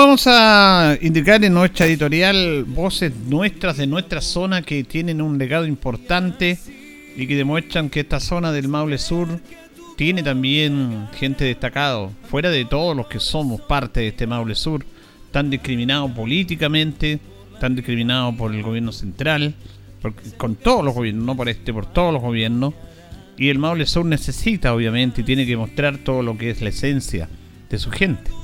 Vamos a indicar en nuestra editorial voces nuestras de nuestra zona que tienen un legado importante y que demuestran que esta zona del Maule Sur tiene también gente destacada, fuera de todos los que somos parte de este Maule Sur, tan discriminados políticamente, tan discriminados por el gobierno central, con todos los gobiernos, no por este, por todos los gobiernos. Y el Maule Sur necesita, obviamente, y tiene que mostrar todo lo que es la esencia de su gente.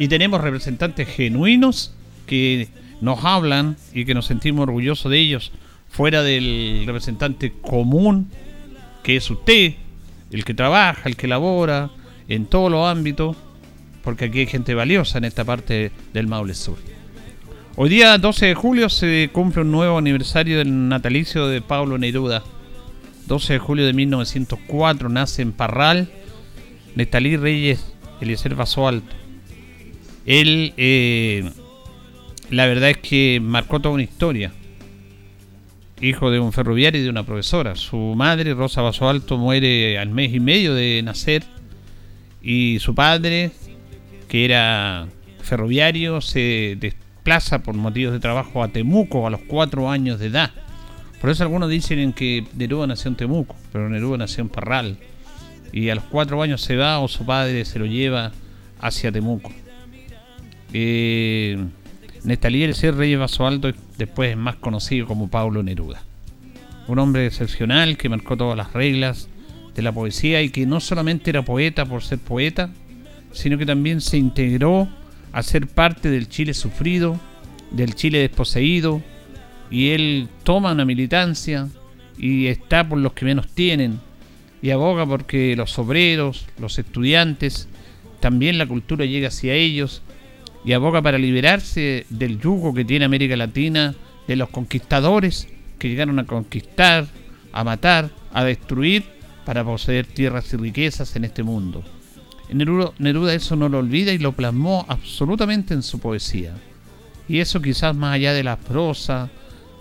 Y tenemos representantes genuinos que nos hablan y que nos sentimos orgullosos de ellos, fuera del representante común que es usted, el que trabaja, el que labora, en todos los ámbitos, porque aquí hay gente valiosa en esta parte del Maule Sur. Hoy día 12 de julio se cumple un nuevo aniversario del natalicio de Pablo Neruda. 12 de julio de 1904 nace en Parral, Nestalí Reyes Eliezer Vaso Alto. Él, eh, la verdad es que marcó toda una historia. Hijo de un ferroviario y de una profesora. Su madre, Rosa Vaso Alto, muere al mes y medio de nacer. Y su padre, que era ferroviario, se desplaza por motivos de trabajo a Temuco a los cuatro años de edad. Por eso algunos dicen que Neruda nació en Temuco, pero Neruda nació en Parral. Y a los cuatro años se va o su padre se lo lleva hacia Temuco. Eh, Nestalí el ser Reyes Vaso Alto después es más conocido como Pablo Neruda. Un hombre excepcional que marcó todas las reglas de la poesía y que no solamente era poeta por ser poeta, sino que también se integró a ser parte del Chile sufrido, del Chile desposeído, y él toma una militancia y está por los que menos tienen, y aboga porque los obreros, los estudiantes, también la cultura llega hacia ellos y aboga para liberarse del yugo que tiene América Latina, de los conquistadores que llegaron a conquistar, a matar, a destruir para poseer tierras y riquezas en este mundo. Neruda, eso no lo olvida y lo plasmó absolutamente en su poesía. Y eso quizás más allá de la prosa,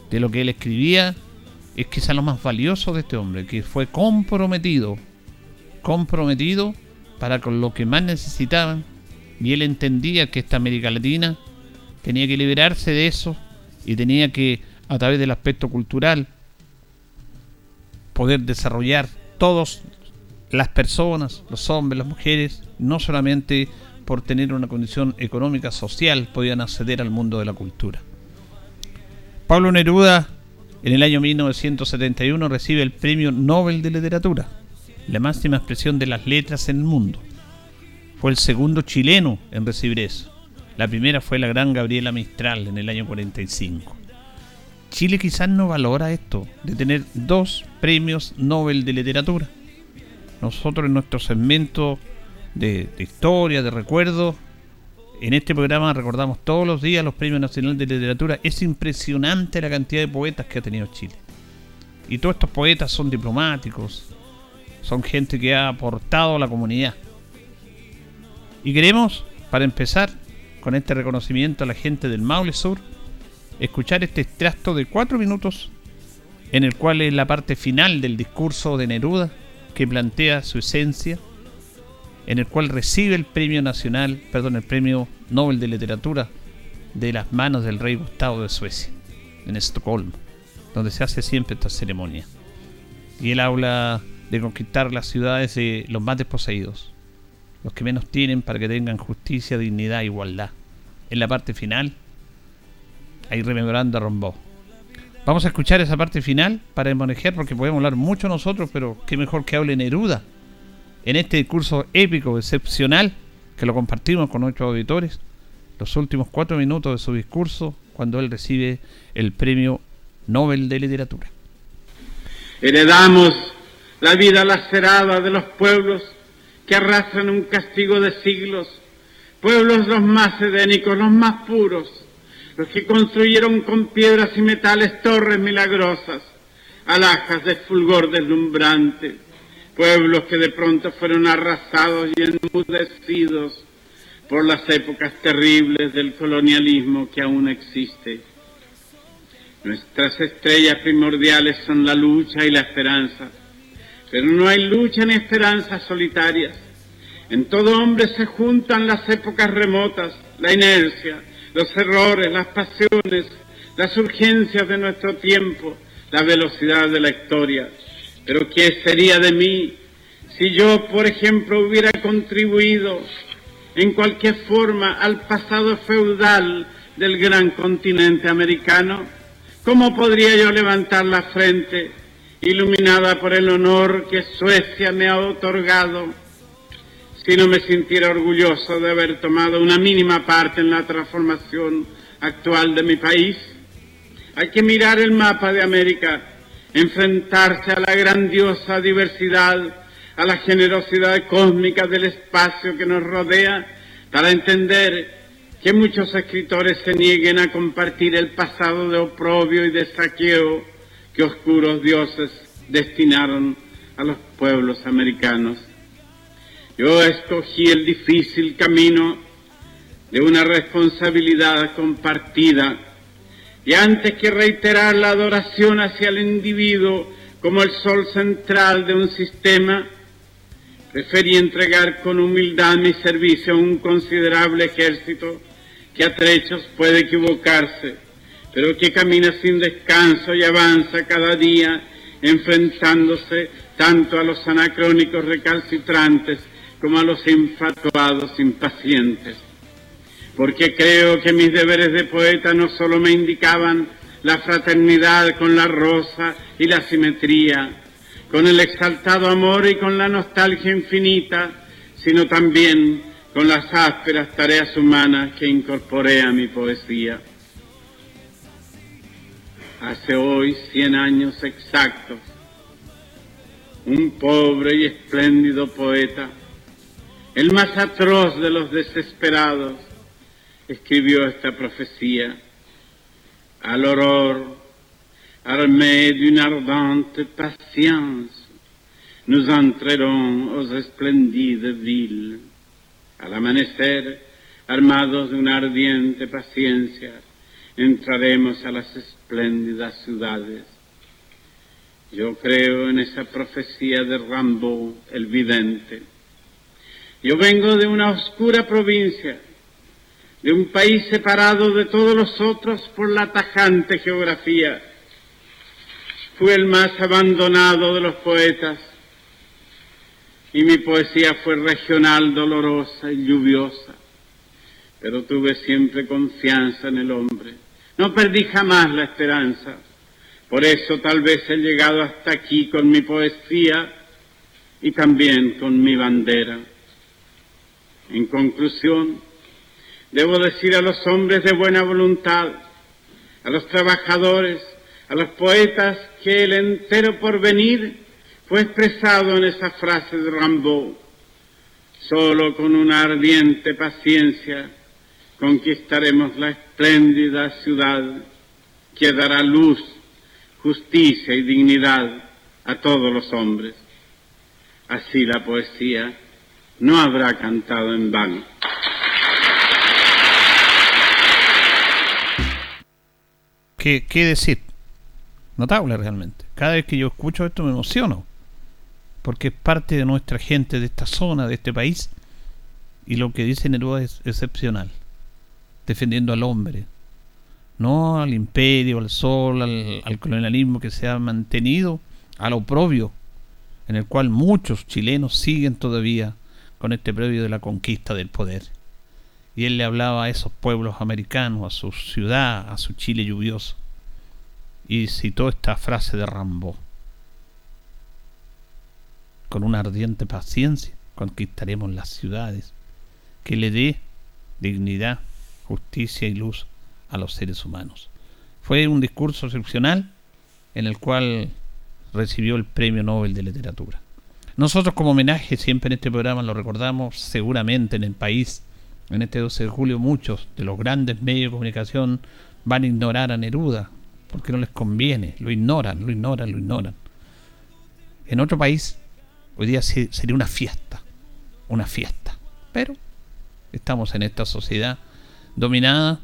de lo que él escribía, es quizás lo más valioso de este hombre, que fue comprometido, comprometido para con lo que más necesitaban y él entendía que esta América Latina tenía que liberarse de eso y tenía que, a través del aspecto cultural, poder desarrollar todas las personas, los hombres, las mujeres, no solamente por tener una condición económica, social, podían acceder al mundo de la cultura. Pablo Neruda, en el año 1971, recibe el Premio Nobel de Literatura, la máxima expresión de las letras en el mundo. Fue el segundo chileno en recibir eso. La primera fue la gran Gabriela Mistral en el año 45. Chile quizás no valora esto, de tener dos premios Nobel de literatura. Nosotros en nuestro segmento de, historia, de recuerdo, en este programa recordamos todos los días los premios nacionales de literatura. Es impresionante la cantidad de poetas que ha tenido Chile. Y todos estos poetas son diplomáticos, son gente que ha aportado a la comunidad. Y queremos, para empezar, con este reconocimiento a la gente del Maule Sur, escuchar este extracto de cuatro minutos en el cual es la parte final del discurso de Neruda que plantea su esencia, en el cual recibe el premio nacional, perdón, el premio Nobel de Literatura de las manos del rey Gustavo de Suecia, en Estocolmo, donde se hace siempre esta ceremonia. Y él habla de conquistar las ciudades de los más desposeídos, los que menos tienen para que tengan justicia, dignidad e igualdad. En la parte final, ahí rememorando a Rombó. Vamos a escuchar esa parte final para desmonejar porque podemos hablar mucho nosotros, pero qué mejor que hable Neruda en este discurso épico, excepcional, que lo compartimos con nuestros auditores, los últimos cuatro minutos de su discurso cuando él recibe el premio Nobel de Literatura. Heredamos la vida lacerada de los pueblos que arrastran un castigo de siglos, pueblos los más edénicos, los más puros, los que construyeron con piedras y metales torres milagrosas, alhajas de fulgor deslumbrante, pueblos que de pronto fueron arrasados y enmudecidos por las épocas terribles del colonialismo que aún existe. Nuestras estrellas primordiales son la lucha y la esperanza, pero no hay lucha ni esperanza solitarias. En todo hombre se juntan las épocas remotas, la inercia, los errores, las pasiones, las urgencias de nuestro tiempo, la velocidad de la historia. Pero ¿qué sería de mí si yo, por ejemplo, hubiera contribuido en cualquier forma al pasado feudal del gran continente americano? ¿Cómo podría yo levantar la frente, iluminada por el honor que Suecia me ha otorgado? si no me sintiera orgulloso de haber tomado una mínima parte en la transformación actual de mi país. Hay que mirar el mapa de América, enfrentarse a la grandiosa diversidad, a la generosidad cósmica del espacio que nos rodea, para entender que muchos escritores se nieguen a compartir el pasado de oprobio y de saqueo que oscuros dioses destinaron a los pueblos americanos. Yo escogí el difícil camino de una responsabilidad compartida y antes que reiterar la adoración hacia el individuo como el sol central de un sistema, preferí entregar con humildad mi servicio a un considerable ejército que a trechos puede equivocarse, pero que camina sin descanso y avanza cada día enfrentándose tanto a los anacrónicos recalcitrantes como a los infatuados impacientes, porque creo que mis deberes de poeta no solo me indicaban la fraternidad con la rosa y la simetría, con el exaltado amor y con la nostalgia infinita, sino también con las ásperas tareas humanas que incorporé a mi poesía. Hace hoy cien años exactos, un pobre y espléndido poeta el más atroz de los desesperados, escribió esta profecía. Al horror, armé d'une ardente patience, nous entrerons aux esplendides villes. Al amanecer, armados de una ardiente paciencia, entraremos a las espléndidas ciudades. Yo creo en esa profecía de Rambo, el vidente yo vengo de una oscura provincia, de un país separado de todos los otros por la tajante geografía. Fui el más abandonado de los poetas y mi poesía fue regional, dolorosa y lluviosa, pero tuve siempre confianza en el hombre. No perdí jamás la esperanza. Por eso tal vez he llegado hasta aquí con mi poesía y también con mi bandera. En conclusión, debo decir a los hombres de buena voluntad, a los trabajadores, a los poetas, que el entero porvenir fue expresado en esa frase de Rambaud. Solo con una ardiente paciencia conquistaremos la espléndida ciudad que dará luz, justicia y dignidad a todos los hombres. Así la poesía no habrá cantado en vano. ¿Qué, ¿Qué, decir? Notable realmente. Cada vez que yo escucho esto me emociono, porque es parte de nuestra gente, de esta zona, de este país, y lo que dice Neruda es excepcional defendiendo al hombre, no al imperio, al sol, al, colonialismo que se ha mantenido, al oprobio, en el cual muchos chilenos siguen todavía con este previo de la conquista del poder. Y él le hablaba a esos pueblos americanos, a su ciudad, a su Chile lluvioso. Y citó esta frase de Rambo. Con una ardiente paciencia conquistaremos las ciudades, que le dé dignidad, justicia y luz a los seres humanos. Fue un discurso excepcional en el cual recibió el Premio Nobel de Literatura. Nosotros como homenaje siempre en este programa lo recordamos seguramente en el país. En este 12 de julio muchos de los grandes medios de comunicación van a ignorar a Neruda porque no les conviene, lo ignoran, lo ignoran, lo ignoran. En otro país hoy día sería una fiesta, una fiesta. Pero estamos en esta sociedad dominada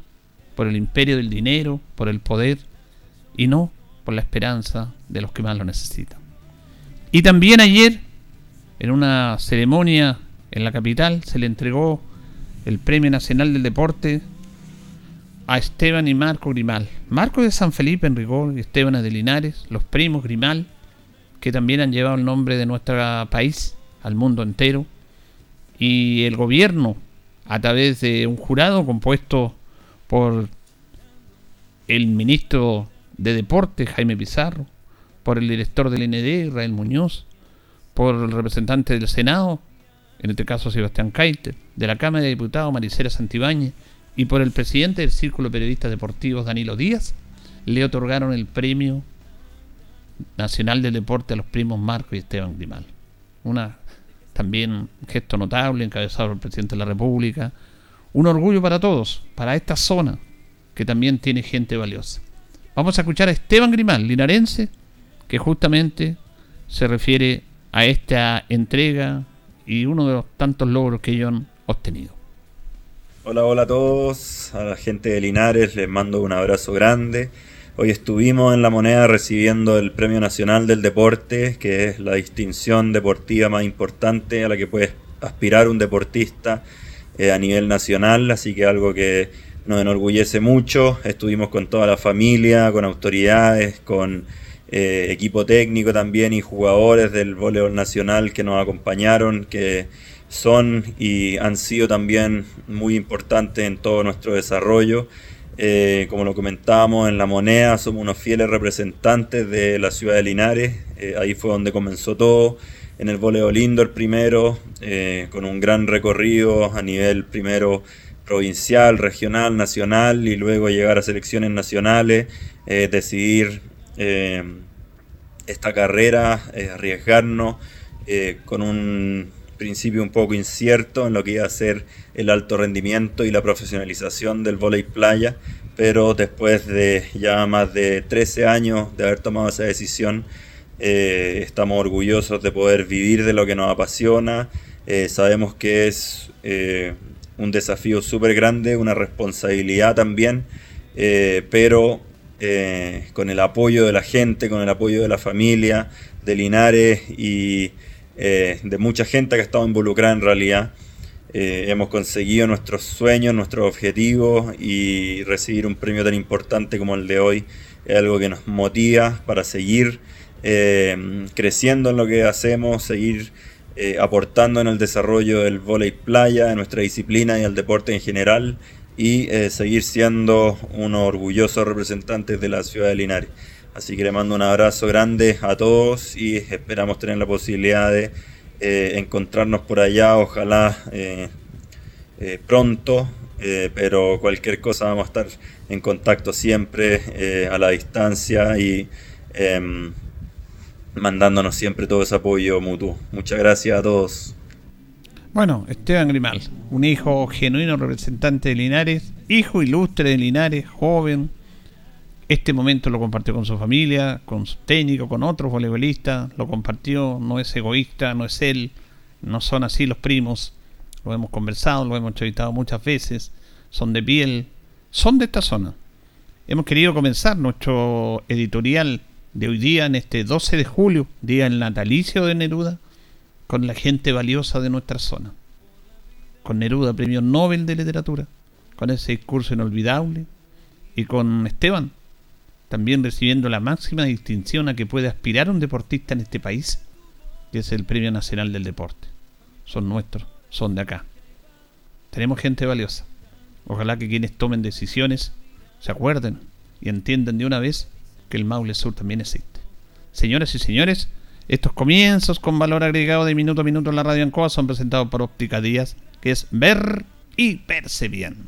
por el imperio del dinero, por el poder y no por la esperanza de los que más lo necesitan. Y también ayer, en una ceremonia en la capital, se le entregó el Premio Nacional del Deporte a Esteban y Marco Grimal. Marco de San Felipe en rigor y Esteban de Linares, los primos Grimal, que también han llevado el nombre de nuestro país al mundo entero. Y el gobierno, a través de un jurado compuesto por el ministro de Deportes, Jaime Pizarro, por el director del IND, Israel Muñoz, por el representante del Senado, en este caso Sebastián Kaiter, de la Cámara de Diputados, Maricela Santibáñez, y por el presidente del Círculo de Periodistas Deportivos, Danilo Díaz, le otorgaron el Premio Nacional del Deporte a los primos Marco y Esteban Grimal. Una también gesto notable encabezado por el presidente de la República, un orgullo para todos, para esta zona que también tiene gente valiosa. Vamos a escuchar a Esteban Grimal, linarense, que justamente se refiere a esta entrega y uno de los tantos logros que ellos han obtenido. Hola, hola a todos, a la gente de Linares les mando un abrazo grande. Hoy estuvimos en La Moneda recibiendo el Premio Nacional del Deporte, que es la distinción deportiva más importante a la que puede aspirar un deportista eh, a nivel nacional, así que algo que nos enorgullece mucho. Estuvimos con toda la familia, con autoridades, con eh, equipo técnico también y jugadores del voleibol nacional que nos acompañaron, que son y han sido también muy importantes en todo nuestro desarrollo. Eh, como lo comentábamos en La Moneda, somos unos fieles representantes de la ciudad de Linares, ahí fue donde comenzó todo. En el voleibol indoor primero, eh, con un gran recorrido a nivel primero provincial, regional, nacional y luego llegar a selecciones nacionales, eh, decidir eh, esta carrera, arriesgarnos con un principio un poco incierto en lo que iba a ser el alto rendimiento y la profesionalización del voleibol playa, pero después de ya más de 13 años de haber tomado esa decisión, eh, estamos orgullosos de poder vivir de lo que nos apasiona. Eh, sabemos que es eh, un desafío súper grande, una responsabilidad también, pero con el apoyo de la gente, con el apoyo de la familia, de Linares y de mucha gente que ha estado involucrada en realidad. Hemos conseguido nuestros sueños, nuestros objetivos y recibir un premio tan importante como el de hoy es algo que nos motiva para seguir eh, creciendo en lo que hacemos, seguir eh, aportando en el desarrollo del volei playa, de nuestra disciplina y el deporte en general, y eh, seguir siendo unos orgullosos representantes de la ciudad de Linares. Así que le mando un abrazo grande a todos y esperamos tener la posibilidad de encontrarnos por allá, ojalá pronto, pero cualquier cosa vamos a estar en contacto siempre a la distancia y em, mandándonos siempre todo ese apoyo mutuo. Muchas gracias a todos. Bueno, Esteban Grimal, un hijo genuino representante de Linares, hijo ilustre de Linares, joven. Este momento lo compartió con su familia, con su técnico, con otros voleibolistas, lo compartió, no es egoísta, no es él, no son así los primos. Lo hemos conversado, lo hemos entrevistado muchas veces, son de piel, son de esta zona. hemos querido comenzar nuestro editorial de hoy día, en este 12 de julio, día el natalicio de Neruda, con la gente valiosa de nuestra zona. Con Neruda, premio Nobel de Literatura, con ese discurso inolvidable, y con Esteban, también recibiendo la máxima distinción a que puede aspirar un deportista en este país, que es el Premio Nacional del Deporte. Son nuestros, son de acá. Tenemos gente valiosa. Ojalá que quienes tomen decisiones se acuerden y entiendan de una vez que el Maule Sur también existe. Señoras y señores, estos comienzos con valor agregado de minuto a minuto en la radio Ancoa son presentados por Óptica Díaz, que es ver y verse bien.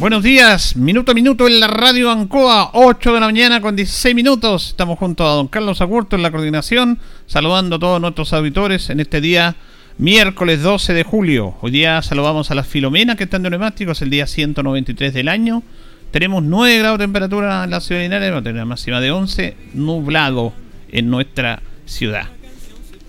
Buenos días, minuto a minuto en la radio Ancoa, 8 de la mañana con 16 minutos. Estamos junto a don Carlos Agurto en la coordinación, saludando a todos nuestros auditores en este día miércoles 12 de julio. Hoy día saludamos a las Filomenas que están de neumáticos, el día 193 del año. Tenemos 9 grados de temperatura en la ciudad de Linares, vamos a tener una máxima de 11, nublado en nuestra ciudad.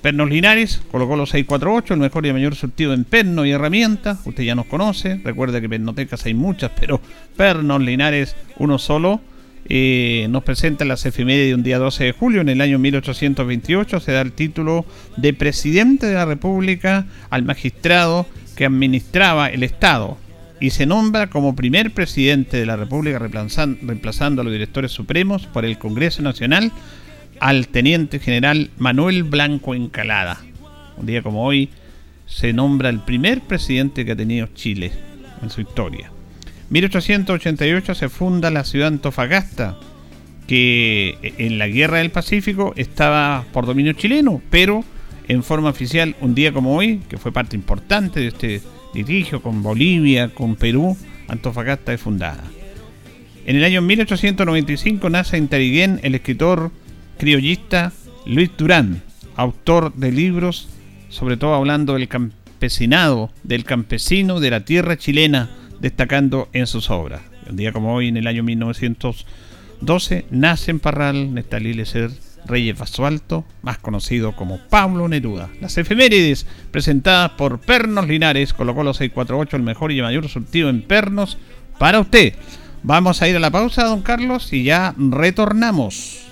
Pernos Linares, colocó los 648, el mejor y mayor surtido en perno y herramientas. Usted ya nos conoce. Recuerde que pernotecas hay muchas, pero Pernos Linares, uno solo. Eh, nos presenta las efemérides de un día 12 de julio. En el año 1828 se da el título de presidente de la República al magistrado que administraba el Estado y se nombra como primer presidente de la República reemplazando a los directores supremos por el Congreso Nacional al teniente general Manuel Blanco Encalada. Un día como hoy se nombra el primer presidente que ha tenido Chile en su historia. 1888 se funda la ciudad de Antofagasta, que en la guerra del Pacífico estaba por dominio chileno, pero en forma oficial un día como hoy, que fue parte importante de este litigio con Bolivia, con Perú, Antofagasta es fundada. En el año 1895 nace en Tariguén el escritor criollista Luis Durán, autor de libros, sobre todo hablando del campesinado, del campesino de la tierra chilena, destacando en sus obras. Un día como hoy, en el año 1912, nace en Parral Nestalí Lecer Reyes Basualto, más conocido como Pablo Neruda. Las efemérides presentadas por Pernos Linares, colocó los 648, el mejor y mayor surtido en pernos para usted. Vamos a ir a la pausa, don Carlos, y ya retornamos.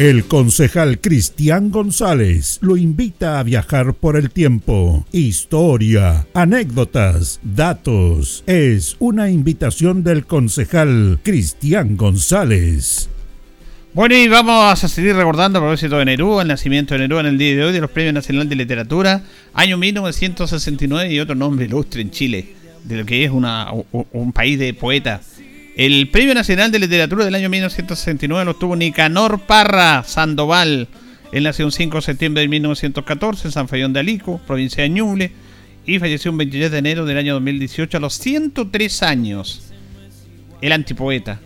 El concejal Cristian González lo invita a viajar por el tiempo. Historia, anécdotas, datos. Es una invitación del concejal Cristian González. Bueno, y vamos a seguir recordando a propósito de Nerú, el nacimiento de Nerú en el día de hoy de los Premios Nacional de Literatura, año 1969 y otro nombre ilustre en Chile, de lo que es una, un país de poetas. El Premio Nacional de Literatura del año 1969 lo obtuvo Nicanor Parra Sandoval. Él nació el 5 de septiembre de 1914 en San Fayón de Alico, provincia de Ñuble, y falleció el 23 de enero del año 2018 a los 103 años. El antipoeta,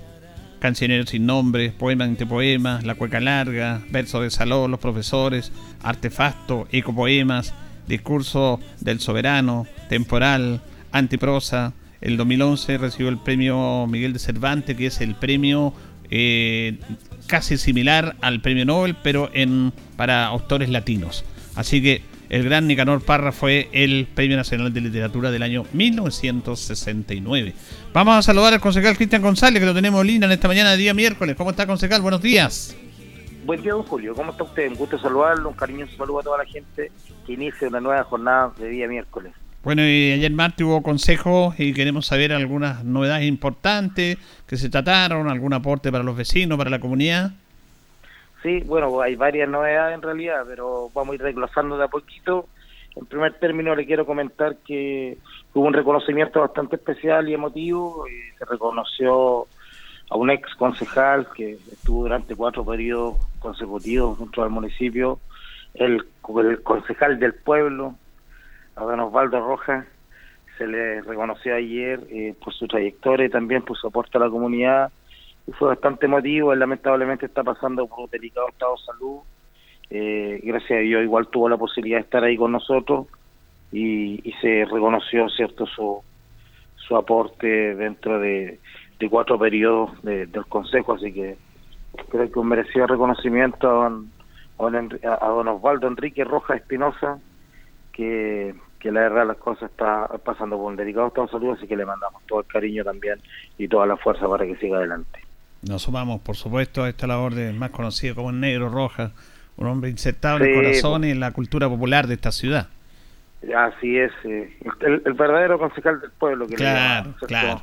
cancionero sin nombre, poema antipoema, la cueca larga, verso de salón, los profesores, artefacto, ecopoemas, discurso del soberano, temporal, antiprosa, el 2011 recibió el premio Miguel de Cervantes, que es el premio eh, casi similar al premio Nobel, pero en para autores latinos. Así que el gran Nicanor Parra fue el Premio Nacional de Literatura del año 1969. Vamos a saludar al concejal Cristian González, que lo tenemos linda en esta mañana de día miércoles. ¿Cómo está, concejal? Buenos días. Buen día, don Julio. ¿Cómo está usted? Un gusto saludarlo, un cariñoso saludo a toda la gente que inicia una nueva jornada de día miércoles. Bueno, y ayer martes hubo consejo y queremos saber algunas novedades importantes que se trataron, algún aporte para los vecinos, para la comunidad. Sí, bueno, hay varias novedades en realidad, pero vamos a ir desglosando de a poquito. En primer término le quiero comentar que hubo un reconocimiento bastante especial y emotivo. Y se reconoció a un ex concejal que estuvo durante cuatro periodos consecutivos dentro del municipio, el concejal del pueblo, a don Osvaldo Rojas se le reconoció ayer eh, por su trayectoria y también por su aporte a la comunidad. Y fue bastante emotivo, él lamentablemente está pasando por un delicado estado de salud, eh, gracias a Dios igual tuvo la posibilidad de estar ahí con nosotros y, se reconoció cierto su, su aporte dentro de, cuatro periodos del Consejo, así que creo que un merecido reconocimiento a don, a don Osvaldo Enrique Rojas Espinosa, que, la verdad las cosas está pasando por un delicado estado de salud, así que le mandamos todo el cariño también y toda la fuerza para que siga adelante. Nos sumamos, por supuesto, a esta labor de más conocido como el Negro Roja, un hombre insertado en el corazón y en la cultura popular de esta ciudad. Así es, eh, el, verdadero concejal del pueblo que claro, claro.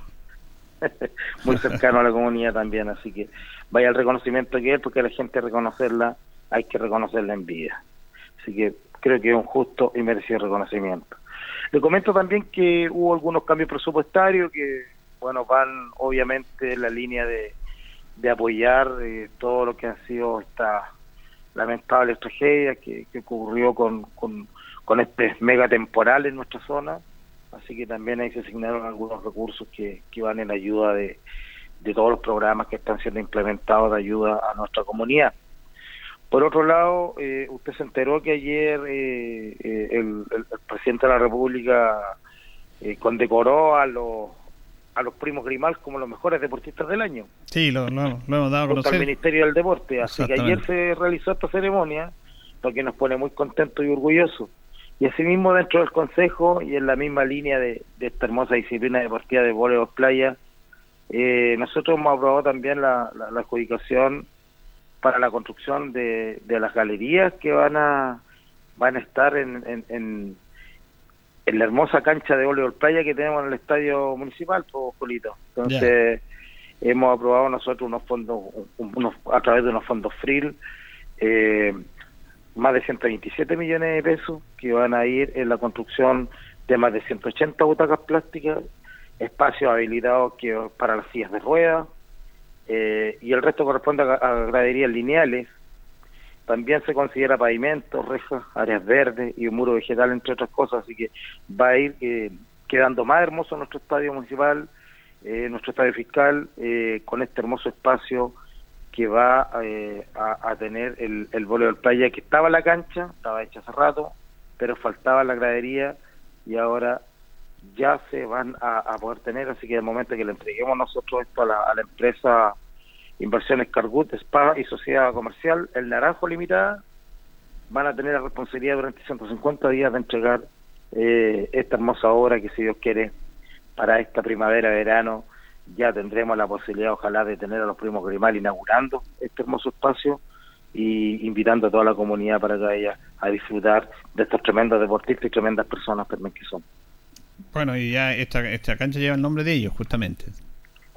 muy cercano a la comunidad también, así que vaya el reconocimiento que él, porque la gente reconocerla, hay que reconocerla en vida. Así que creo que es un justo y merecido reconocimiento. Le comento también que hubo algunos cambios presupuestarios que, bueno, van obviamente en la línea de, de apoyar eh, todo lo que ha sido esta lamentable tragedia que, ocurrió con, con, con este mega temporal en nuestra zona. Así que también ahí se asignaron algunos recursos que, que van en ayuda de, de todos los programas que están siendo implementados de ayuda a nuestra comunidad. Por otro lado, eh, usted se enteró que ayer eh, eh, el, presidente de la República condecoró a los a los primos Grimal como los mejores deportistas del año. Sí, lo, hemos dado a conocer. Al Ministerio del Deporte. Así que ayer se realizó esta ceremonia, lo que nos pone muy contentos y orgullosos. Y asimismo dentro del Consejo y en la misma línea de, esta hermosa disciplina deportiva de voleibol playa, nosotros hemos aprobado también la adjudicación para la construcción de, de las galerías que van a van a estar en, en, la hermosa cancha de voleibol playa que tenemos en el estadio municipal, pues, Julito. Entonces, hemos aprobado nosotros unos fondos, unos, a través de unos fondos FRIL, eh, más de 127 millones de pesos que van a ir en la construcción de más de 180 butacas plásticas espacios habilitados que para las sillas de ruedas, eh, y el resto corresponde a, graderías lineales. También se considera pavimento, rejas, áreas verdes y un muro vegetal, entre otras cosas, así que va a ir eh, quedando más hermoso nuestro estadio municipal, eh, nuestro estadio fiscal, con este hermoso espacio que va a, tener el, el del playa que estaba la cancha, estaba hecha hace rato, pero faltaba la gradería y ahora ya se van a, poder tener, así que el momento que le entreguemos nosotros esto a la, empresa Inversiones Cargut, Spa y Sociedad Comercial, el Naranjo Limitada, van a tener la responsabilidad durante 150 días de entregar eh, esta hermosa obra que si Dios quiere para esta primavera-verano ya tendremos la posibilidad ojalá de tener a los primos Grimal inaugurando este hermoso espacio y invitando a toda la comunidad para que vaya a disfrutar de estos tremendos deportistas y tremendas personas también que son. Bueno, y ya esta, esta cancha lleva el nombre de ellos, justamente.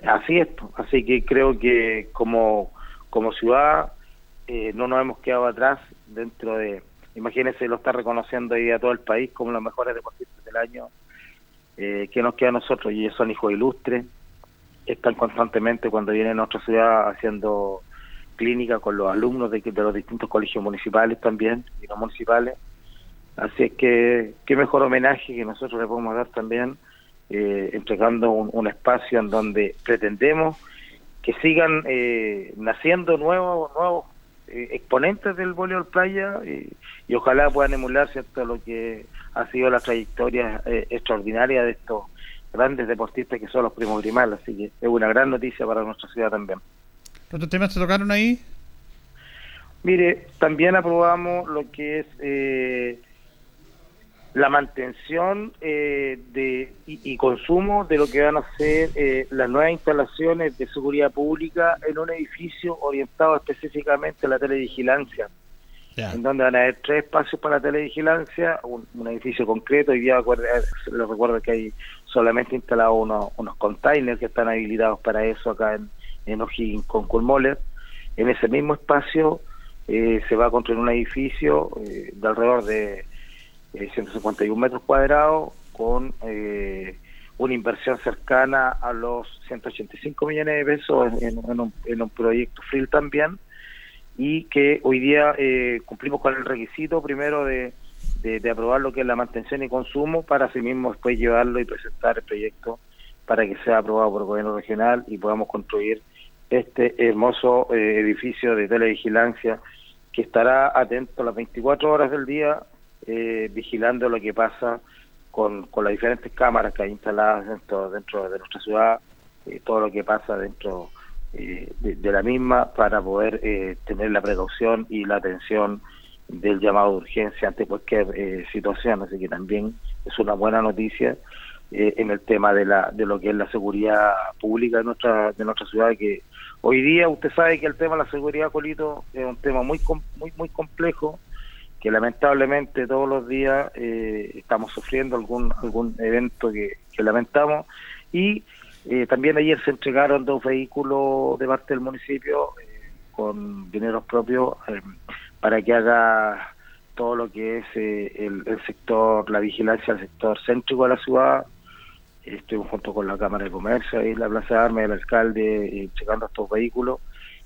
Así es, así que creo que como, como ciudad eh, no nos hemos quedado atrás dentro de, imagínense, lo está reconociendo ahí a todo el país como los mejores deportistas del año, eh, que nos queda a nosotros, y ellos son hijos ilustres, están constantemente cuando vienen a nuestra ciudad haciendo clínica con los alumnos de, de los distintos colegios municipales también, y no municipales, Así es que qué mejor homenaje que nosotros le podemos dar también, eh, entregando un, espacio en donde pretendemos que sigan eh, naciendo nuevos nuevos eh, exponentes del voleibol playa y, ojalá puedan emular cierto lo que ha sido la trayectoria extraordinaria de estos grandes deportistas que son los primos Grimal, así que es una gran noticia para nuestra ciudad también. ¿Cuántos temas se tocaron ahí? Mire, también aprobamos lo que es eh, la mantención eh, de, y, consumo de lo que van a ser eh, las nuevas instalaciones de seguridad pública en un edificio orientado específicamente a la televigilancia, en donde van a haber tres espacios para la televigilancia, un, edificio concreto, y ya les recuerdo que hay solamente instalados unos, unos containers que están habilitados para eso acá en, en O'Higgins con Culmoller. En ese mismo espacio eh, se va a construir un edificio de alrededor de 151 eh, metros cuadrados con eh, una inversión cercana a los 185 millones de pesos en, un, proyecto FRIL también y que hoy día eh, cumplimos con el requisito primero de, de, aprobar lo que es la mantención y consumo para así mismo después llevarlo y presentar el proyecto para que sea aprobado por el gobierno regional y podamos construir este hermoso edificio de televigilancia que estará atento las 24 horas del día eh, vigilando lo que pasa con, con las diferentes cámaras que hay instaladas dentro, dentro de nuestra ciudad, eh, todo lo que pasa dentro eh, de, la misma para poder tener la precaución y la atención del llamado de urgencia ante cualquier situación. Así que también es una buena noticia en el tema de, la, de lo que es la seguridad pública de nuestra, de nuestra ciudad, que hoy día usted sabe que el tema de la seguridad, Colito, es un tema muy, muy, muy complejo que lamentablemente todos los días eh, estamos sufriendo algún algún evento que, lamentamos y eh, también ayer se entregaron dos vehículos de parte del municipio eh, con dineros propios para que haga todo lo que es el, sector, la vigilancia del sector céntrico de la ciudad. Estuvimos junto con la Cámara de Comercio y la Plaza de Armas, el alcalde, checando estos vehículos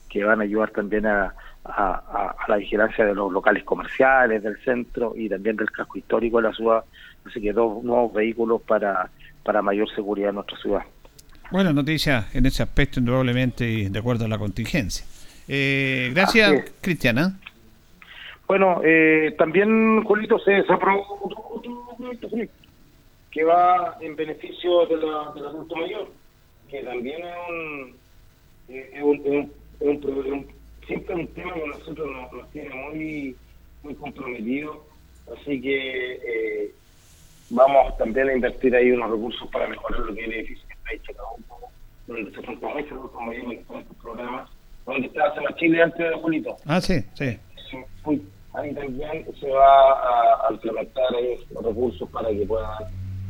que van a ayudar también a, a, la vigilancia de los locales comerciales del centro y también del casco histórico de la ciudad. Así que dos nuevos vehículos para, para mayor seguridad en nuestra ciudad. Buena noticia en ese aspecto, indudablemente, de acuerdo a la contingencia. Eh, gracias, Cristiana. Bueno, eh, también, Julito, se aprobó otro, que va en beneficio de la, del adulto mayor, que también es un, es un, es un, siempre es un tema que nosotros nos, tiene muy, muy comprometidos, así que eh, vamos también a invertir ahí unos recursos para mejorar lo que es el edificio que está hecho cada donde se mucho como en estos programas, donde está Sema Chile antes de Julito. Ah, sí, sí. ahí también se va a, implementar los recursos para que puedan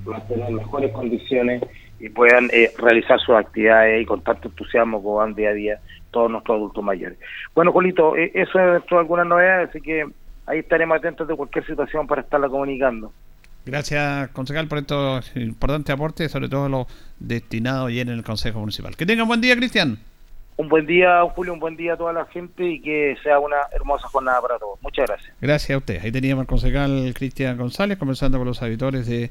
mantener mejores condiciones y puedan eh, realizar sus actividades y con tanto entusiasmo como van día a día todos nuestros adultos mayores. Bueno, Colito, eh, eso es dentro de algunas novedades, así que ahí estaremos atentos de cualquier situación para estarla comunicando. Gracias, concejal, por estos importantes aportes, sobre todo los destinados ayer en el Consejo Municipal. Que tengan buen día, Cristian. Un buen día, Julio, un buen día a toda la gente y que sea una hermosa jornada para todos. Muchas gracias. Gracias a usted. Ahí teníamos al concejal Cristian González conversando con los auditores de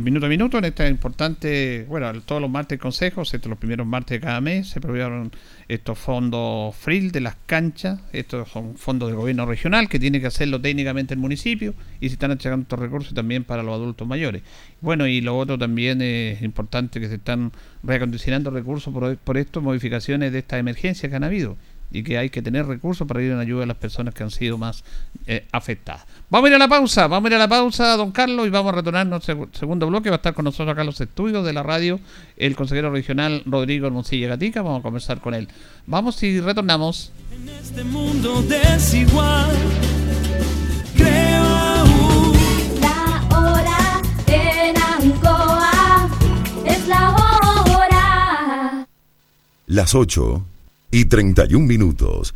minuto a minuto en esta importante, bueno, todos los martes consejos, estos los primeros martes de cada mes, se prohibieron estos fondos FRIL de las canchas, estos son fondos del gobierno regional que tiene que hacerlo técnicamente el municipio y se están achacando estos recursos también para los adultos mayores. Bueno, y lo otro también es importante que se están reacondicionando recursos por, por estas modificaciones de estas emergencias que han habido y que hay que tener recursos para ir en ayuda a las personas que han sido más eh, afectadas. Vamos a ir a la pausa, vamos a ir a la pausa, don Carlos, y vamos a retornarnos al segundo bloque. Va a estar con nosotros acá en los estudios de la radio el consejero regional Rodrigo Hermosilla Gatica. Vamos a conversar con él. Vamos y retornamos. En este mundo desigual, creo La hora en Ancoa es la hora. Las 8 y 31 minutos.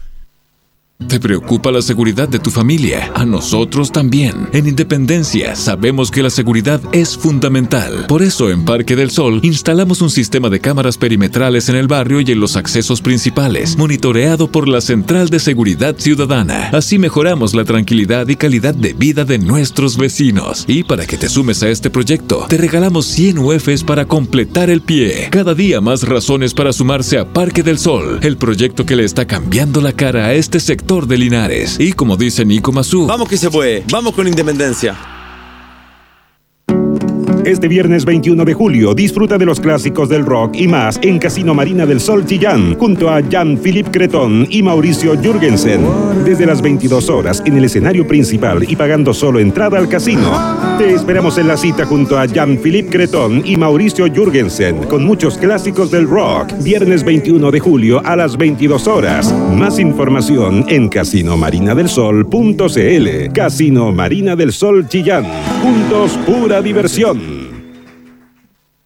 ¿Te preocupa la seguridad de tu familia? A nosotros también. En Independencia sabemos que la seguridad es fundamental. Por eso en Parque del Sol instalamos un sistema de cámaras perimetrales en el barrio y en los accesos principales, monitoreado por la Central de Seguridad Ciudadana. Así mejoramos la tranquilidad y calidad de vida de nuestros vecinos. Y para que te sumes a este proyecto, te regalamos 100 UFs para completar el pie. Cada día más razones para sumarse a Parque del Sol, el proyecto que le está cambiando la cara a este sector de Linares. Y como dice Nico Mazú, vamos que se puede, vamos con independencia. Este viernes 21 de julio disfruta de los clásicos del rock y más en Casino Marina del Sol Chillán junto a Jean-Philippe Cretón y Mauricio Jürgensen. Desde las 22 horas en el escenario principal y pagando solo entrada al casino. Te esperamos en la cita junto a Jean-Philippe Cretón y Mauricio Jürgensen con muchos clásicos del rock. Viernes 21 de julio a las 22 horas. Más información en casinomarinadelsol.cl. Casino Marina del Sol Chillán. Juntos pura diversión.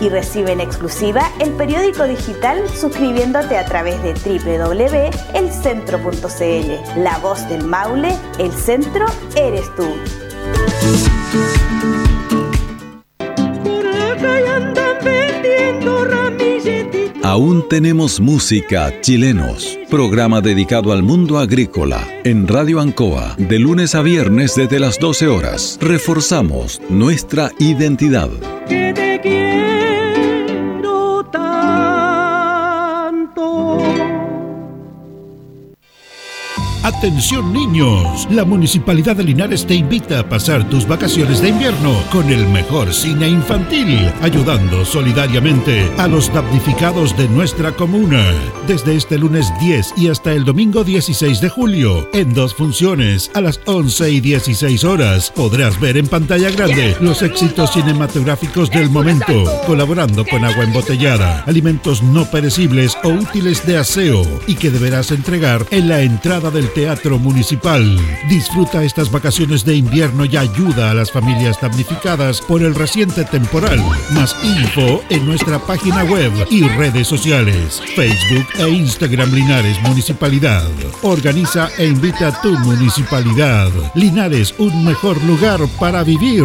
y recibe en exclusiva el periódico digital suscribiéndote a través de www.elcentro.cl. La voz del Maule, el centro eres tú. Aún tenemos música, chilenos. Programa dedicado al mundo agrícola en Radio Ancoa, de lunes a viernes desde las 12 horas. Reforzamos nuestra identidad. Atención niños, la Municipalidad de Linares te invita a pasar tus vacaciones de invierno con el mejor cine infantil, ayudando solidariamente a los damnificados de nuestra comuna. Desde este lunes 10 y hasta el domingo 16 de julio, en dos funciones, a las 11 y 16 horas, podrás ver en pantalla grande los éxitos cinematográficos del momento, colaborando con agua embotellada, alimentos no perecibles o útiles de aseo y que deberás entregar en la entrada del Teatro Municipal. Disfruta estas vacaciones de invierno y ayuda a las familias damnificadas por el reciente temporal. Más info en nuestra página web y redes sociales, Facebook e Instagram Linares Municipalidad. Organiza e invita a tu municipalidad. Linares, un mejor lugar para vivir.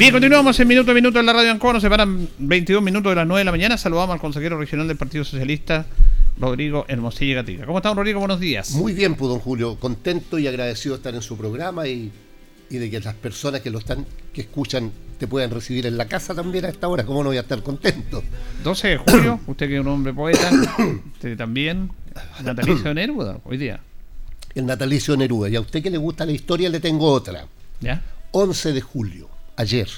Bien, continuamos en minuto a minuto en la radio Ancona. Nos separan 22 minutos de las 9 de la mañana. Saludamos al consejero regional del Partido Socialista, Rodrigo Hermosilla Gatica. ¿Cómo estamos, Rodrigo? Buenos días. Muy bien, pues, don Julio. Contento y agradecido de estar en su programa y, de que las personas que lo están, que escuchan, te puedan recibir en la casa también a esta hora. ¿Cómo no voy a estar contento? 12 de julio, usted que es un hombre poeta, usted también. Natalicio de Neruda, hoy día. El natalicio de Neruda. Y a usted que le gusta la historia, le tengo otra. ¿Ya? 11 de julio ayer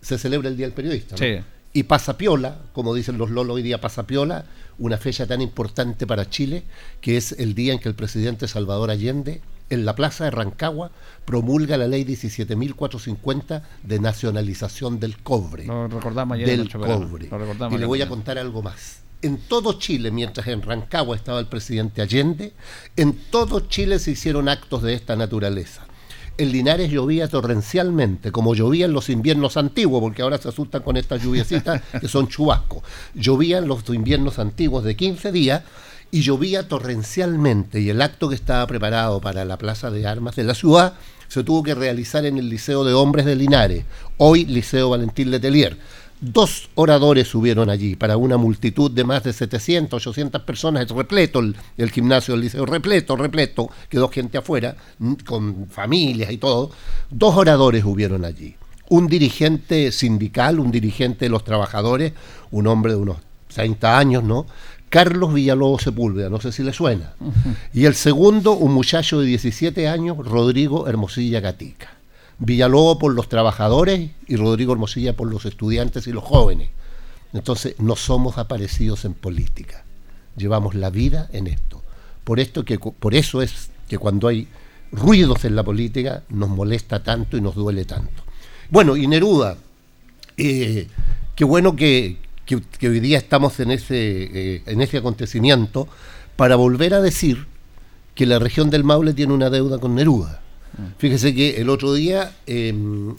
se celebra el Día del Periodista. Sí. Y pasa piola, como dicen los lolos hoy día, pasa piola, una fecha tan importante para Chile, que es el día en que el presidente Salvador Allende, en la plaza de Rancagua, promulga la ley 17.450 de nacionalización del cobre. Lo recordamos ayer del cobre. y le voy a contar algo más. En todo Chile, mientras en Rancagua estaba el presidente Allende, en todo Chile se hicieron actos de esta naturaleza en Linares llovía torrencialmente, como llovía en los inviernos antiguos, porque ahora se asustan con estas lluviecitas que son chubascos. Llovían los inviernos antiguos de 15 días y llovía torrencialmente y el acto que estaba preparado para la Plaza de Armas de la ciudad se tuvo que realizar en el Liceo de Hombres de Linares, hoy Liceo Valentín Letelier. Dos oradores subieron allí para una multitud de más de 700, 800 personas, repleto el, el gimnasio del liceo, repleto, repleto, quedó gente afuera, con familias y todo. Dos oradores hubieron allí. Un dirigente sindical, un dirigente de los trabajadores, un hombre de unos 30 años, ¿no? Carlos Villalobos Sepúlveda, no sé si le suena. Y el segundo, un muchacho de 17 años, Rodrigo Hermosilla Gatica. Villalobos por los trabajadores y Rodrigo Hermosilla por los estudiantes y los jóvenes. Entonces, no somos aparecidos en política. Llevamos la vida en esto. Por, esto que, por eso es que cuando hay ruidos en la política nos molesta tanto y nos duele tanto. Bueno, y Neruda, eh, qué bueno que, hoy día estamos en ese, eh, en ese acontecimiento para volver a decir que la región del Maule tiene una deuda con Neruda. Fíjese que el otro día em,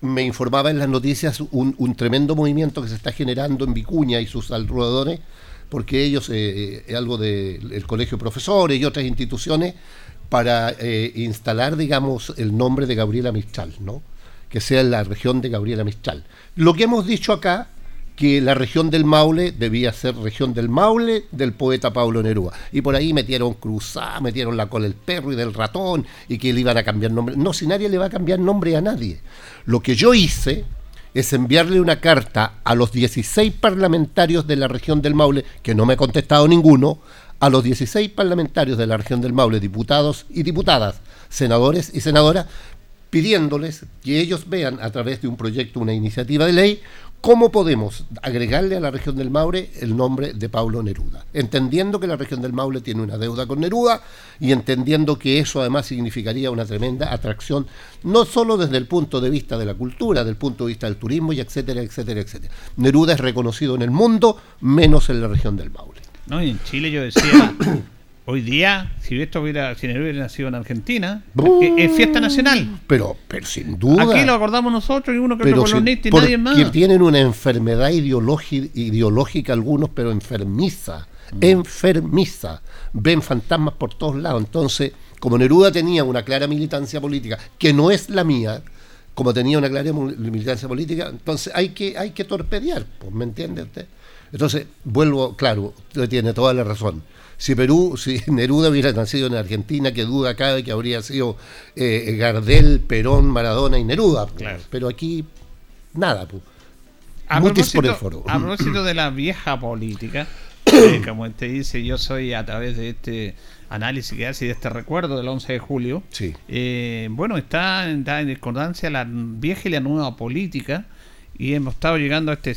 me informaba en las noticias un, tremendo movimiento que se está generando en Vicuña y sus alrededores, porque ellos, eh, eh algo del Colegio de Profesores y otras instituciones, para eh, instalar, digamos, el nombre de Gabriela Mistral, ¿no? que sea la región de Gabriela Mistral. Lo que hemos dicho acá que la región del Maule debía ser región del Maule del poeta Pablo Neruda. Y por ahí metieron cruzá, metieron la cola del perro y del ratón y que le iban a cambiar nombre. No, si nadie le va a cambiar nombre a nadie. Lo que yo hice es enviarle una carta a los 16 parlamentarios de la región del Maule, que no me ha contestado ninguno, a los 16 parlamentarios de la región del Maule, diputados y diputadas, senadores y senadoras, pidiéndoles que ellos vean a través de un proyecto, una iniciativa de ley, ¿Cómo podemos agregarle a la región del Maule el nombre de Pablo Neruda? Entendiendo que la región del Maule tiene una deuda con Neruda y entendiendo que eso además significaría una tremenda atracción, no solo desde el punto de vista de la cultura, del punto de vista del turismo y etcétera, etcétera, etcétera. Neruda es reconocido en el mundo, menos en la región del Maule. No, y en Chile yo decía, Hoy día, si esto hubiera, si hubiera nacido en Argentina, es, fiesta nacional. Pero, pero sin duda. Aquí lo acordamos nosotros y uno que otro colonista y nadie más. Que tienen una enfermedad ideológica algunos, pero enfermiza. Mm. Enfermiza. Ven fantasmas por todos lados. Entonces, como Neruda tenía una clara militancia política, que no es la mía, como tenía una clara militancia política, entonces hay que, hay que torpedear, pues, ¿me entiende usted? Entonces, vuelvo, claro, usted tiene toda la razón si Perú, si Neruda hubiera nacido en Argentina, que duda cabe que habría sido eh, Gardel, Perón, Maradona y Neruda. Pero aquí, nada. Pues. A, propósito, por el a propósito de la vieja política, eh, como usted dice, yo soy a través de este análisis que hace y de este recuerdo del 11 de julio. Sí. Eh, bueno, está, está en discordancia la vieja y la nueva política y hemos estado llegando a este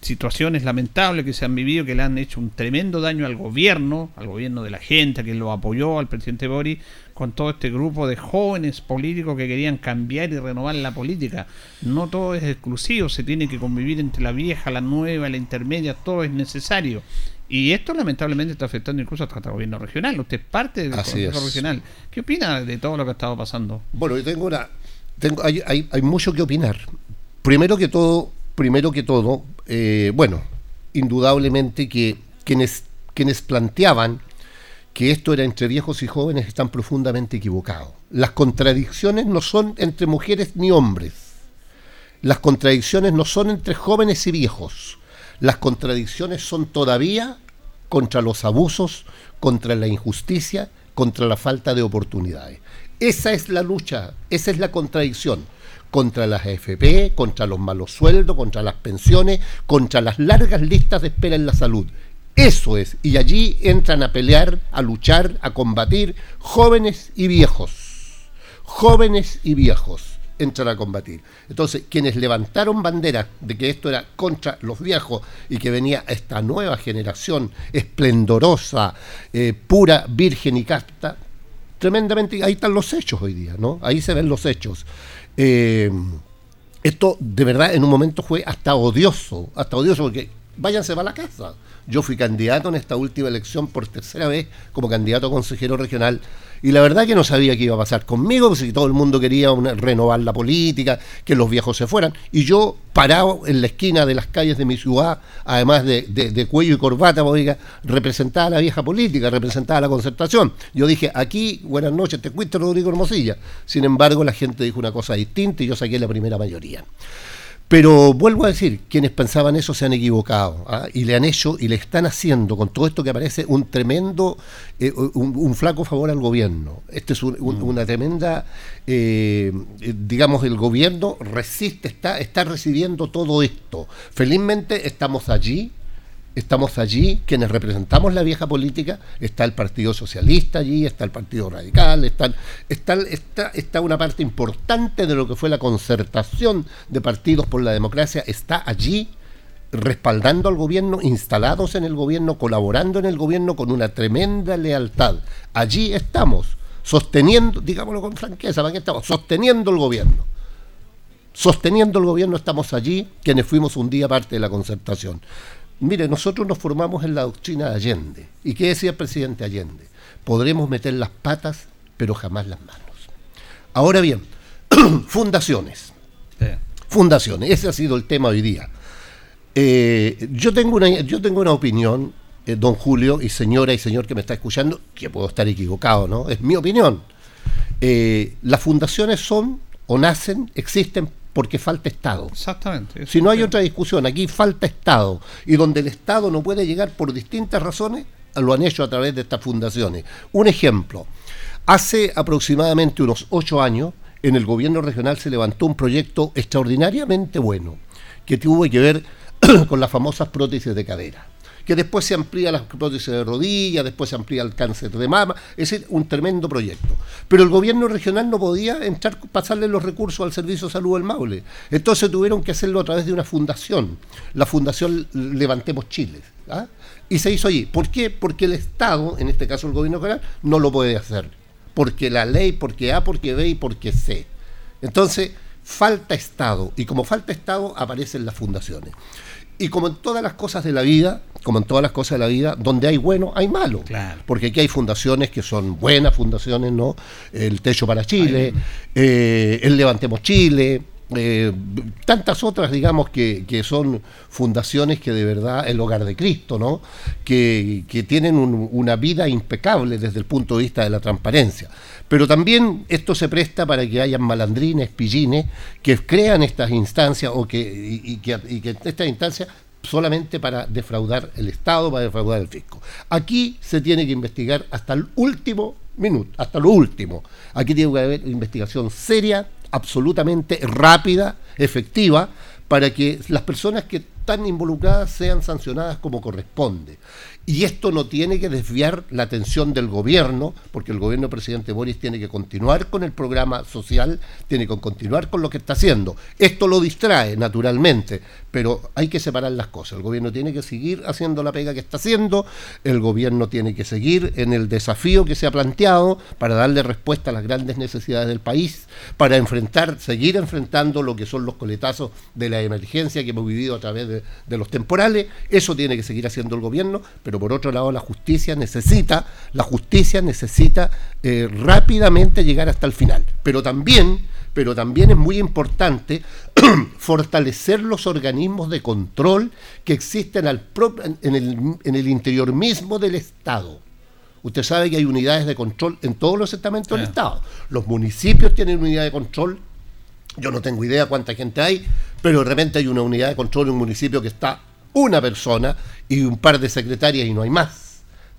situaciones lamentables que se han vivido que le han hecho un tremendo daño al gobierno, al gobierno de la gente que lo apoyó, al presidente Boris, con todo este grupo de jóvenes políticos que querían cambiar y renovar la política. No todo es exclusivo, se tiene que convivir entre la vieja, la nueva, la intermedia, todo es necesario. Y esto lamentablemente está afectando incluso hasta el gobierno regional. Usted es parte del gobierno regional. ¿Qué opina de todo lo que ha estado pasando? Bueno, yo tengo una... Tengo, hay, hay, hay mucho que opinar. Primero que todo, primero que todo, eh, bueno, indudablemente que quienes, quienes planteaban que esto era entre viejos y jóvenes están profundamente equivocados. Las contradicciones no son entre mujeres ni hombres. Las contradicciones no son entre jóvenes y viejos. Las contradicciones son todavía contra los abusos, contra la injusticia, contra la falta de oportunidades. Esa es la lucha, esa es la contradicción contra las AFP, contra los malos sueldos, contra las pensiones, contra las largas listas de espera en la salud. Eso es, y allí entran a pelear, a luchar, a combatir jóvenes y viejos. Jóvenes y viejos entran a combatir. Entonces, quienes levantaron bandera de que esto era contra los viejos y que venía esta nueva generación esplendorosa, eh, pura, virgen y casta, tremendamente, ahí están los hechos hoy día, ¿no? Ahí se ven los hechos. Eh, esto de verdad en un momento fue hasta odioso, hasta odioso porque váyanse para la casa. Yo fui candidato en esta última elección por tercera vez como candidato a consejero regional y la verdad que no sabía qué iba a pasar conmigo, porque si todo el mundo quería renovar la política, que los viejos se fueran. Y yo, parado en la esquina de las calles de mi ciudad, además de, cuello y corbata, oiga, representaba la vieja política, representaba la concertación. Yo dije, aquí, buenas noches, te cuento Rodrigo Hermosilla. Sin embargo, la gente dijo una cosa distinta y yo saqué la primera mayoría. Pero vuelvo a decir, quienes pensaban eso se han equivocado ¿ah? y le han hecho y le están haciendo con todo esto que aparece un tremendo, eh, un, flaco favor al gobierno. Este es mm. una tremenda, eh, digamos, el gobierno resiste, está, está recibiendo todo esto. Felizmente estamos allí estamos allí, quienes representamos la vieja política, está el Partido Socialista allí, está el Partido Radical, está, una parte importante de lo que fue la concertación de partidos por la democracia, está allí respaldando al gobierno, instalados en el gobierno, colaborando en el gobierno con una tremenda lealtad. Allí estamos, sosteniendo, digámoslo con franqueza, ¿para estamos? Sosteniendo el gobierno. Sosteniendo el gobierno estamos allí, quienes fuimos un día parte de la concertación. Mire, nosotros nos formamos en la doctrina de Allende. ¿Y qué decía el presidente Allende? Podremos meter las patas, pero jamás las manos. Ahora bien, fundaciones. Fundaciones, ese ha sido el tema hoy día. Eh, yo, tengo una, yo tengo una opinión, eh, don Julio, y señora y señor que me está escuchando, que puedo estar equivocado, ¿no? Es mi opinión. Eh, las fundaciones son o nacen, existen porque falta Estado. Exactamente. Si no hay otra discusión, aquí falta Estado. Y donde el Estado no puede llegar por distintas razones, lo han hecho a través de estas fundaciones. Un ejemplo, hace aproximadamente unos ocho años, en el gobierno regional se levantó un proyecto extraordinariamente bueno, que tuvo que ver con las famosas prótesis de cadera que después se amplía las prótesis de rodilla, después se amplía el cáncer de mama, es decir, un tremendo proyecto. Pero el gobierno regional no podía pasarle los recursos al Servicio de Salud del Maule. Entonces tuvieron que hacerlo a través de una fundación, la Fundación Levantemos Chile. ¿ah? Y se hizo allí. ¿Por qué? Porque el Estado, en este caso el gobierno regional, no lo puede hacer. Porque la ley, porque A, porque B y porque C. Entonces, falta Estado. Y como falta Estado, aparecen las fundaciones. Y como en todas las cosas de la vida, como en todas las cosas de la vida, donde hay bueno, hay malo. Porque aquí hay fundaciones que son buenas fundaciones, ¿no? El Techo para Chile, eh, el Levantemos Chile, eh, tantas otras, digamos, que, son fundaciones que de verdad, el hogar de Cristo, ¿no? Que, tienen una vida impecable desde el punto de vista de la transparencia. Pero también esto se presta para que hayan malandrines, pillines, que crean estas instancias o que, y, que, y que estas instancias solamente para defraudar el Estado, para defraudar el fisco. Aquí se tiene que investigar hasta el último minuto, hasta lo último. Aquí tiene que haber investigación seria, absolutamente rápida, efectiva, para que las personas que están involucradas sean sancionadas como corresponde. Y esto no tiene que desviar la atención del gobierno, porque el gobierno del presidente Boris tiene que continuar con el programa social, tiene que continuar con lo que está haciendo. Esto lo distrae, naturalmente, pero hay que separar las cosas. El gobierno tiene que seguir haciendo la pega que está haciendo, el gobierno tiene que seguir en el desafío que se ha planteado para darle respuesta a las grandes necesidades del país, para enfrentar, seguir enfrentando lo que son los coletazos de la emergencia que hemos vivido a través de, los temporales. Eso tiene que seguir haciendo el gobierno, pero por otro lado la justicia necesita, la justicia necesita eh, rápidamente llegar hasta el final. Pero también, pero también es muy importante fortalecer los organismos de control que existen al en, el, en el interior mismo del Estado. Usted sabe que hay unidades de control en todos los estamentos del Estado. Los municipios tienen unidad de control. Yo no tengo idea cuánta gente hay, pero de repente hay una unidad de control en un municipio que está una persona y un par de secretarias y no hay más.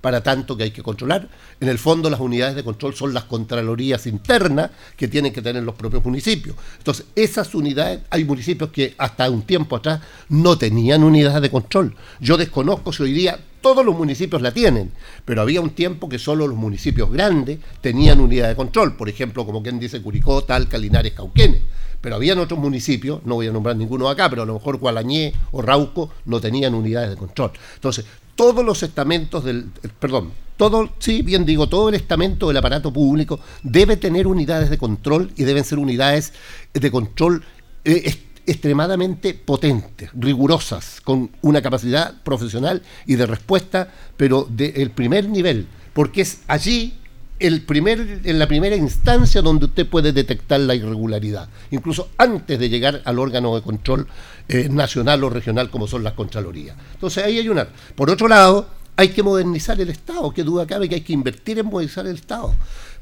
Para tanto que hay que controlar. En el fondo las unidades de control son las contralorías internas que tienen que tener los propios municipios. Entonces, esas unidades, hay municipios que hasta un tiempo atrás no tenían unidades de control. Yo desconozco si hoy día todos los municipios la tienen, pero había un tiempo que solo los municipios grandes tenían unidad de control. Por ejemplo, como quien dice Curicó, Talca, Linares, Cauquenes pero habían otros municipios, no voy a nombrar ninguno acá, pero a lo mejor Gualañé o Rauco no tenían unidades de control. Entonces, todos los estamentos del, perdón, todo, sí, bien digo, todo el estamento del aparato público debe tener unidades de control y deben ser unidades de control eh, extremadamente potentes, rigurosas, con una capacidad profesional y de respuesta, pero del primer nivel, porque es allí el primer, en la primera instancia donde usted puede detectar la irregularidad, incluso antes de llegar al órgano de control eh, nacional o regional como son las Contralorías. Entonces ahí hay una. Por otro lado, hay que modernizar el Estado, que duda cabe que hay que invertir en modernizar el Estado.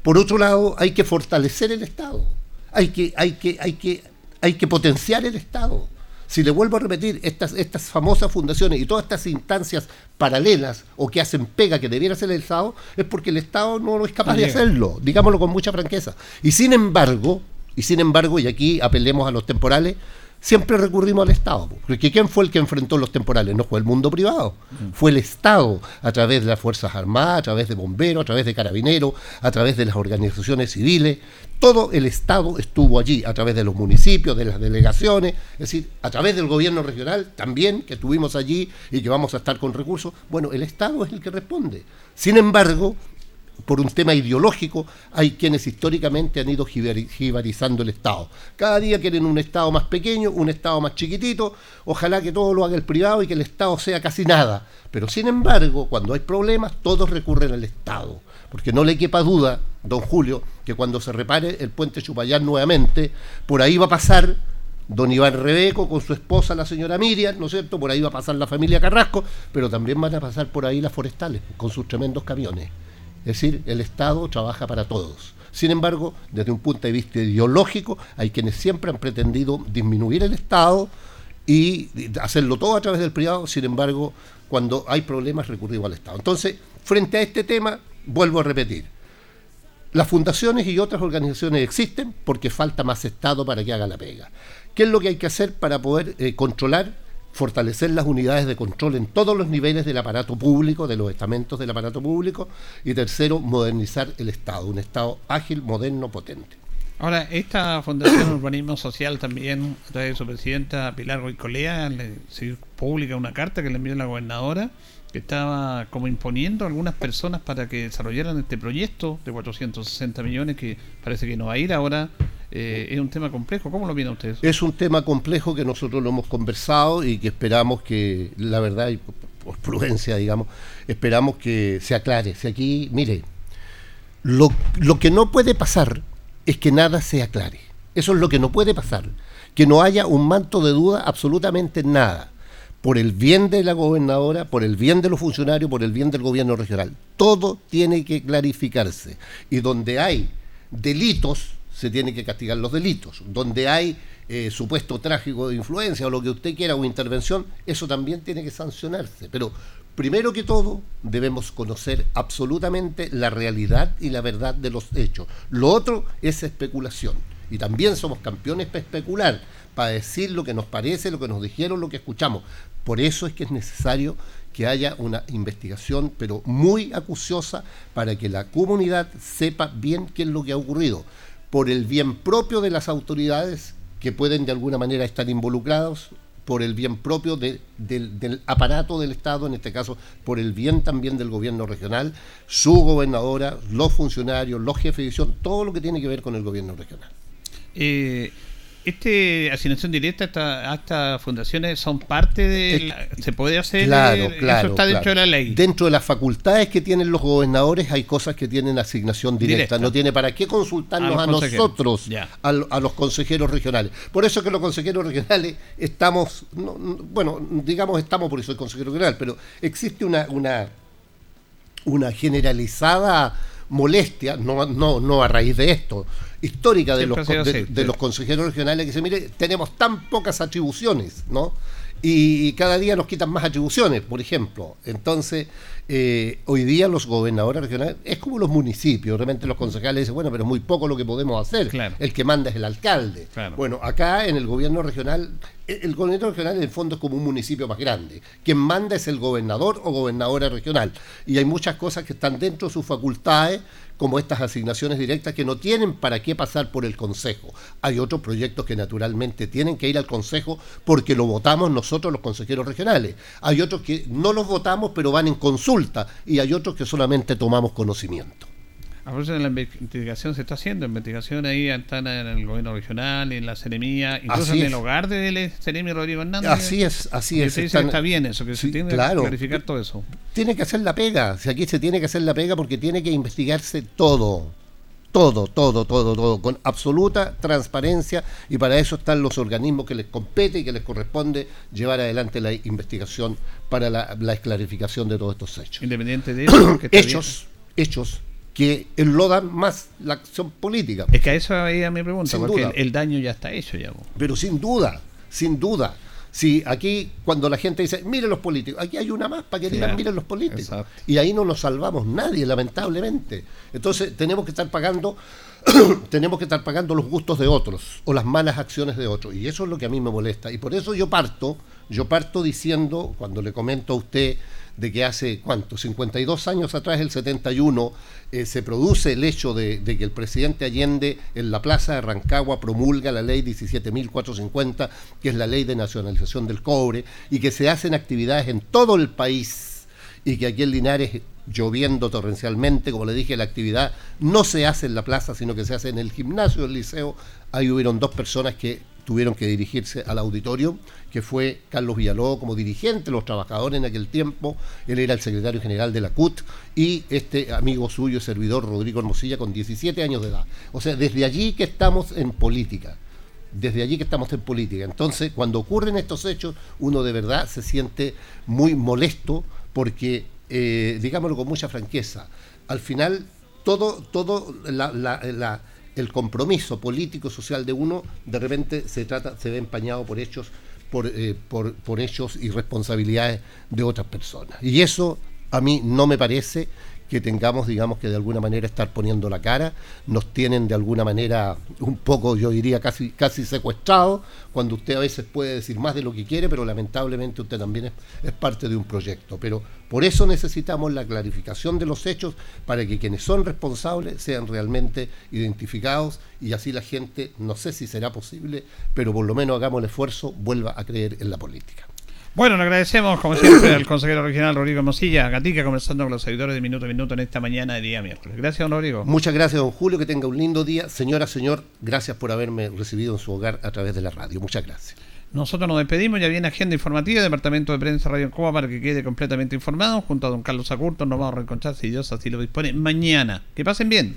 Por otro lado, hay que fortalecer el Estado, hay que, hay que, hay que hay que potenciar el Estado. Si le vuelvo a repetir, estas, estas famosas fundaciones y todas estas instancias paralelas o que hacen pega que debiera hacer el Estado, es porque el Estado no es capaz de hacerlo, digámoslo con mucha franqueza. Y sin embargo, y sin embargo, y aquí apelemos a los temporales, siempre recurrimos al Estado. Porque ¿quién fue el que enfrentó los temporales? No fue el mundo privado, mm. fue el Estado, a través de las Fuerzas Armadas, a través de bomberos, a través de carabineros, a través de las organizaciones civiles. Todo el Estado estuvo allí, a través de los municipios, de las delegaciones, es decir, a través del gobierno regional también, que estuvimos allí y que vamos a estar con recursos. Bueno, el Estado es el que responde. Sin embargo, por un tema ideológico, hay quienes históricamente han ido jibarizando el Estado. Cada día quieren un Estado más pequeño, un Estado más chiquitito, ojalá que todo lo haga el privado y que el Estado sea casi nada. Pero sin embargo, cuando hay problemas, todos recurren al Estado. Porque no le quepa duda, don Julio, que cuando se repare el puente Chupayán nuevamente, por ahí va a pasar don Iván Rebeco con su esposa, la señora Miriam, ¿no es cierto? Por ahí va a pasar la familia Carrasco, pero también van a pasar por ahí las forestales, con sus tremendos camiones. Es decir, el Estado trabaja para todos. Sin embargo, desde un punto de vista ideológico, hay quienes siempre han pretendido disminuir el Estado y hacerlo todo a través del privado. Sin embargo, cuando hay problemas, recurrimos al Estado. Entonces, frente a este tema, vuelvo a repetir. Las fundaciones y otras organizaciones existen porque falta más Estado para que haga la pega. ¿Qué es lo que hay que hacer para poder eh, controlar fortalecer las unidades de control en todos los niveles del aparato público, de los estamentos del aparato público, y tercero, modernizar el Estado, un Estado ágil, moderno, potente. Ahora, esta Fundación Urbanismo Social también, a través de su presidenta Pilar Goicolea, le publica una carta que le envió la gobernadora, que estaba como imponiendo a algunas personas para que desarrollaran este proyecto de 460 millones que parece que no va a ir ahora eh, es un tema complejo. ¿Cómo lo viene usted? Es un tema complejo que nosotros lo hemos conversado y que esperamos que, la verdad, y por, prudencia, digamos, esperamos que se aclare. Si aquí, mire, lo, lo que no puede pasar es que nada se aclare. Eso es lo que no puede pasar. Que no haya un manto de duda absolutamente nada. Por el bien de la gobernadora, por el bien de los funcionarios, por el bien del gobierno regional. Todo tiene que clarificarse. Y donde hay delitos, se tiene que castigar los delitos. Donde hay eh, supuesto trágico de influencia o lo que usted quiera o intervención, eso también tiene que sancionarse. Pero primero que todo debemos conocer absolutamente la realidad y la verdad de los hechos. Lo otro es especulación. Y también somos campeones para especular, para decir lo que nos parece, lo que nos dijeron, lo que escuchamos. Por eso es que es necesario que haya una investigación, pero muy acuciosa, para que la comunidad sepa bien qué es lo que ha ocurrido por el bien propio de las autoridades que pueden de alguna manera estar involucrados, por el bien propio del, aparato del Estado, en este caso por el bien también del gobierno regional, su gobernadora, los funcionarios, los jefes de división, todo lo que tiene que ver con el gobierno regional. Eh, este asignación directa a estas fundaciones son parte de se puede hacer claro, claro, eso está dentro de la ley dentro de las facultades que tienen los gobernadores hay cosas que tienen asignación directa, no tiene para qué consultarnos a, nosotros a, los consejeros regionales. Por eso que los consejeros regionales estamos bueno digamos estamos por eso el consejero regional pero existe una una una generalizada molestia, no, no, no a raíz de esto, histórica de los, de, los consejeros regionales que se mire, tenemos tan pocas atribuciones, ¿no? Y cada día nos quitan más atribuciones, por ejemplo. Entonces, eh, hoy día los gobernadores regionales, es como los municipios, realmente los concejales dicen, bueno, pero es muy poco lo que podemos hacer, el que manda es el alcalde. Bueno, acá en el gobierno regional, el gobierno regional en el fondo es como un municipio más grande, quien manda es el gobernador o gobernadora regional, y hay muchas cosas que están dentro de sus facultades, como estas asignaciones directas que no tienen para qué pasar por el Consejo. Hay otros proyectos que naturalmente tienen que ir al Consejo porque lo votamos nosotros los consejeros regionales. Hay otros que no los votamos pero van en consulta y hay otros que solamente tomamos conocimiento. A propósito de la investigación se está haciendo, investigación ahí están en el gobierno regional, en la Ceremía, incluso en el hogar del Ceremi Rodrigo Hernández. Así es, así es. Se dice que está bien eso, que se tiene que clarificar todo eso. Tiene que hacer la pega, si aquí se tiene que hacer la pega porque tiene que investigarse todo todo, todo, todo, todo, con absoluta transparencia y para eso están los organismos que les compete y que les corresponde llevar adelante la investigación para la, la esclarificación de todos estos hechos. Independiente de eso, hechos, hechos que enlodan más la acción política. Es que a eso a mi pregunta, porque El, daño ya está hecho ya. Pero sin duda, sin duda. Si aquí, cuando la gente dice, miren los políticos, aquí hay una más para que digan, miren los políticos. Y ahí no nos salvamos nadie, lamentablemente. Entonces tenemos que estar pagando, tenemos que estar pagando los gustos de otros o las malas acciones de otros. Y eso es lo que a mí me molesta. Y por eso yo parto, yo parto diciendo, cuando le comento a usted de que hace, ¿cuánto? 52 años atrás, el 71, eh, se produce el hecho de, que el presidente Allende en la plaza de Rancagua promulga la ley 17.450, que es la ley de nacionalización del cobre, y que se hacen actividades en todo el país, y que aquí en Linares lloviendo torrencialmente, como le dije, la actividad no se hace en la plaza, sino que se hace en el gimnasio del liceo. Ahí hubieron dos personas que tuvieron que dirigirse al auditorio, que fue Carlos Villalobos como dirigente de los trabajadores en aquel tiempo, él era el secretario general de la CUT, y este amigo suyo, servidor Rodrigo Hermosilla, con 17 años de edad. O sea, desde allí que estamos en política, desde allí que estamos en política. Entonces, cuando ocurren estos hechos, uno de verdad se siente muy molesto porque, eh, digámoslo con mucha franqueza, al final todo, todo la, la el compromiso político social de uno de repente se trata se ve empañado por hechos por, eh, por, por hechos y responsabilidades de otras personas. Y eso a mí no me parece que tengamos, digamos, que de alguna manera estar poniendo la cara, nos tienen de alguna manera un poco, yo diría, casi, casi secuestrados, cuando usted a veces puede decir más de lo que quiere, pero lamentablemente usted también es, es parte de un proyecto. Pero por eso necesitamos la clarificación de los hechos para que quienes son responsables sean realmente identificados y así la gente, no sé si será posible, pero por lo menos hagamos el esfuerzo, vuelva a creer en la política. Bueno, le agradecemos como siempre al consejero regional Rodrigo Mosilla, Gatica, conversando con los seguidores de Minuto a Minuto en esta mañana de día miércoles. Gracias, don Rodrigo. Muchas gracias, don Julio, que tenga un lindo día. Señora, señor, gracias por haberme recibido en su hogar a través de la radio. Muchas gracias. Nosotros nos despedimos, ya viene agenda informativa, Departamento de Prensa Radio Cuba para que quede completamente informado. Junto a don Carlos Acurto nos vamos a reencontrar, si Dios así lo dispone, mañana. Que pasen bien.